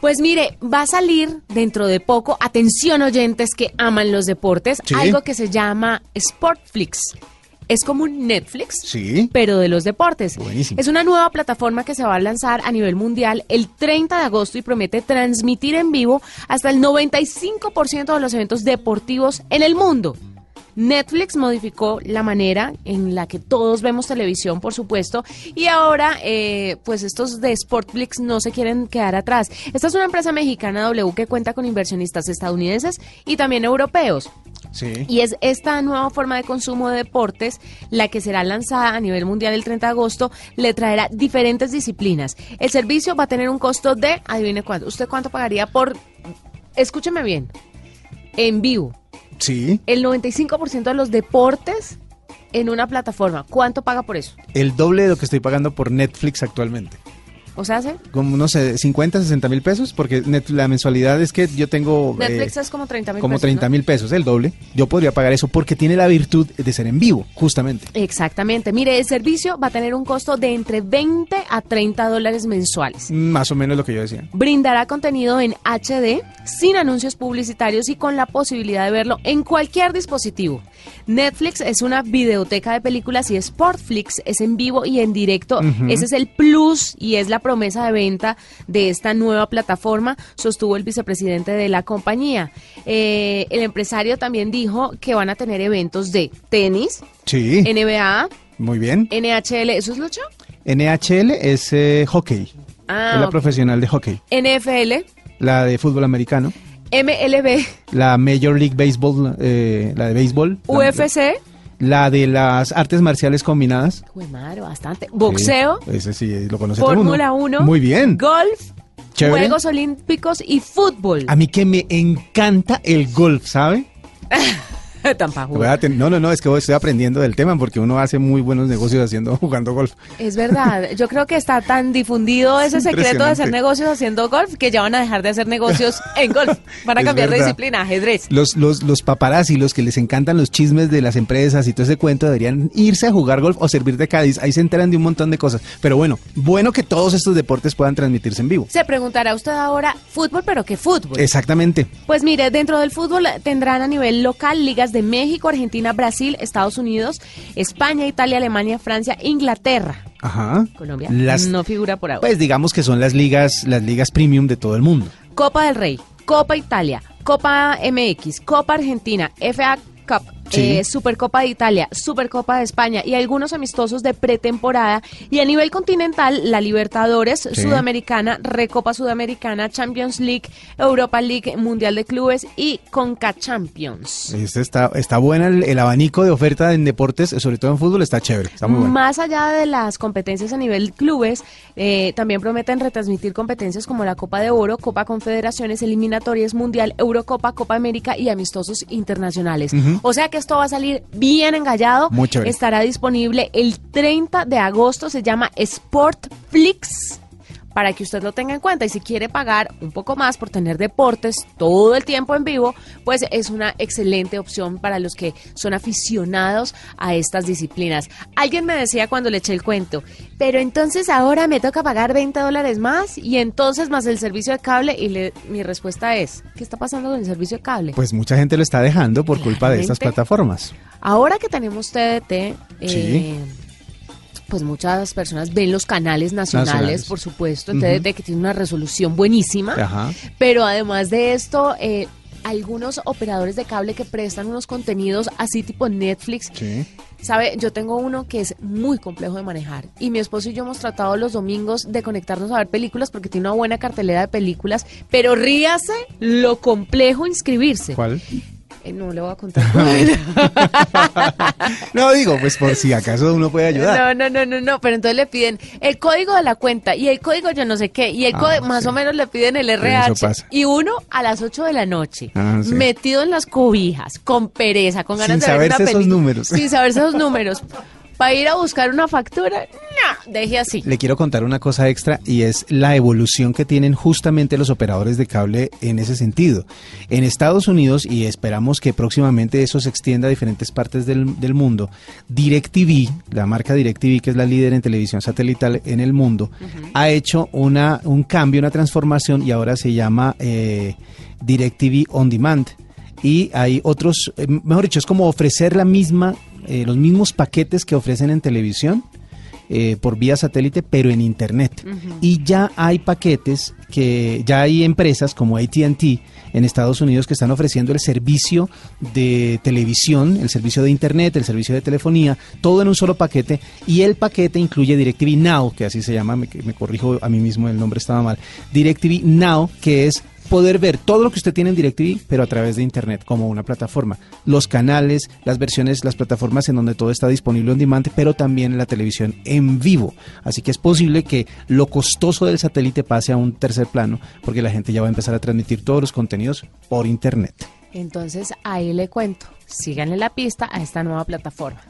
Pues mire, va a salir dentro de poco, atención oyentes que aman los deportes, Sí. algo que se llama Sportflix. Es como un Netflix, Sí. pero de los deportes. Buenísimo. Es una nueva plataforma que se va a lanzar a nivel mundial el 30 de agosto y promete transmitir en vivo hasta el 95% de los eventos deportivos en el mundo. Netflix modificó la manera en la que todos vemos televisión, por supuesto, y ahora, eh, pues estos de Sportflix no se quieren quedar atrás. Esta es una empresa mexicana W que cuenta con inversionistas estadounidenses y también europeos. Sí. Y es esta nueva forma de consumo de deportes la que será lanzada a nivel mundial el 30 de agosto. Le traerá diferentes disciplinas. El servicio va a tener un costo de, adivine cuánto. ¿Usted cuánto pagaría por, escúcheme bien, en vivo? Sí. El 95% de los deportes en una plataforma. ¿Cuánto paga por eso? El doble de lo que estoy pagando por Netflix actualmente. O sea, ¿sí? Como, no sé, 50, 60 mil pesos, porque net- la mensualidad es que yo tengo... eh, Netflix es como 30 mil como pesos, 30 ¿no? mil pesos, el doble. Yo podría pagar eso porque tiene la virtud de ser en vivo, justamente. Exactamente. Mire, el servicio va a tener un costo de entre 20 a 30 dólares mensuales. Más o menos lo que yo decía. Brindará contenido en HD, sin anuncios publicitarios y con la posibilidad de verlo en cualquier dispositivo. Netflix es una videoteca de películas y Sportflix es en vivo y en directo. Ese es el plus y es la promesa de venta de esta nueva plataforma, sostuvo el vicepresidente de la compañía. Eh, el empresario también dijo que van a tener eventos de tenis, Sí. NBA, Muy bien. NHL, ¿eso es Lucho? NHL es eh, hockey. Ah, es la profesional de hockey. NFL, La de fútbol americano. MLB, La Major League Baseball, eh, la de béisbol. UFC. La de las artes marciales combinadas. Jue madre, bastante. Boxeo, Sí, ese sí, lo conoce. Fórmula 1. Muy bien. Golf, Chévere. Juegos Olímpicos y fútbol. A mí que me encanta el golf, ¿sabe? Tan No, no, no, es que estoy aprendiendo del tema porque uno hace muy buenos negocios haciendo jugando golf. Es verdad, yo creo que está tan difundido ese secreto de hacer negocios haciendo golf que ya van a dejar de hacer negocios en golf. Van a Es cambiar de disciplina, ajedrez. Los, los, los paparazzi, los que les encantan los chismes de las empresas y todo ese cuento, deberían irse a jugar golf o servir de Cádiz. Ahí se enteran de un montón de cosas. Pero bueno, bueno que todos estos deportes puedan transmitirse en vivo. Se preguntará usted ahora, fútbol, pero ¿qué fútbol? Exactamente. Pues mire, dentro del fútbol tendrán a nivel local ligas de México, Argentina, Brasil, Estados Unidos, España, Italia, Alemania, Francia, Inglaterra. Ajá. Colombia Las, no figura por ahora. Pues digamos que son las ligas, las ligas premium de todo el mundo. Copa del Rey, Copa Italia, Copa MX, Copa Argentina, FA Cup, Sí. eh, Supercopa de Italia, Supercopa de España y algunos amistosos de pretemporada. Y a nivel continental, la Libertadores, Sí. Sudamericana, Recopa Sudamericana, Champions League, Europa League, Mundial de Clubes y Conca Champions. Este está, está buena el, el abanico de oferta en deportes, sobre todo en fútbol, está chévere. Está muy bueno. Más allá de las competencias a nivel clubes, eh, también prometen retransmitir competencias como la Copa de Oro, Copa Confederaciones, Eliminatorias Mundial, Eurocopa, Copa América y amistosos internacionales. O sea que esto va a salir bien engallado. Muy. Estará disponible el 30 de agosto, se llama Sportflix. Para que usted lo tenga en cuenta y si quiere pagar un poco más por tener deportes todo el tiempo en vivo, pues es una excelente opción para los que son aficionados a estas disciplinas. Alguien me decía cuando le eché el cuento, pero entonces ahora me toca pagar 20 dólares más y entonces más el servicio de cable y le- mi respuesta es, ¿qué está pasando con el servicio de cable? Pues mucha gente lo está dejando por culpa de estas plataformas. Ahora que tenemos TDT, eh, Sí. Pues muchas personas ven los canales nacionales, Nacionales. por supuesto, en TDT que tiene una resolución buenísima, Ajá. pero además de esto, eh, algunos operadores de cable que prestan unos contenidos así tipo Netflix, Sí. Sabe, yo tengo uno que es muy complejo de manejar y mi esposo y yo hemos tratado los domingos de conectarnos a ver películas porque tiene una buena cartelera de películas, pero ríase lo complejo inscribirse. ¿Cuál? Eh, no le voy a contar. no digo, pues por si acaso uno puede ayudar. No, no, no, no, no, pero entonces le piden el código de la cuenta y el código yo no sé qué y el Ah, código, más o menos le piden el RH y uno a las 8 de la noche Ah, sí. metido en las cobijas, con pereza, con ganas Sin de ver una saberse esos película, números. Sin saberse esos números. Para ir a buscar una factura, no, deje así. Le quiero contar una cosa extra y es la evolución que tienen justamente los operadores de cable en ese sentido. En Estados Unidos, y esperamos que próximamente eso se extienda a diferentes partes del, del mundo, DirecTV, la marca DirecTV, que es la líder en televisión satelital en el mundo, ha hecho una, un cambio, una transformación y ahora se llama eh, DirecTV On Demand. Y hay otros, eh, mejor dicho, es como ofrecer la misma, eh, los mismos paquetes que ofrecen en televisión eh, por vía satélite, pero en Internet. Y ya hay paquetes que, ya hay empresas como ATT en Estados Unidos que están ofreciendo el servicio de televisión, el servicio de Internet, el servicio de telefonía, todo en un solo paquete. Y el paquete incluye DirecTV Now, que así se llama, me, me corrijo a mí mismo, el nombre estaba mal. DirecTV Now, que es poder ver todo lo que usted tiene en DirecTV, pero a través de Internet, como una plataforma. Los canales, las versiones, las plataformas en donde todo está disponible on demand, pero también la televisión en vivo. Así que es posible que lo costoso del satélite pase a un tercer plano, porque la gente ya va a empezar a transmitir todos los contenidos por Internet. Entonces ahí le cuento, síganle la pista a esta nueva plataforma.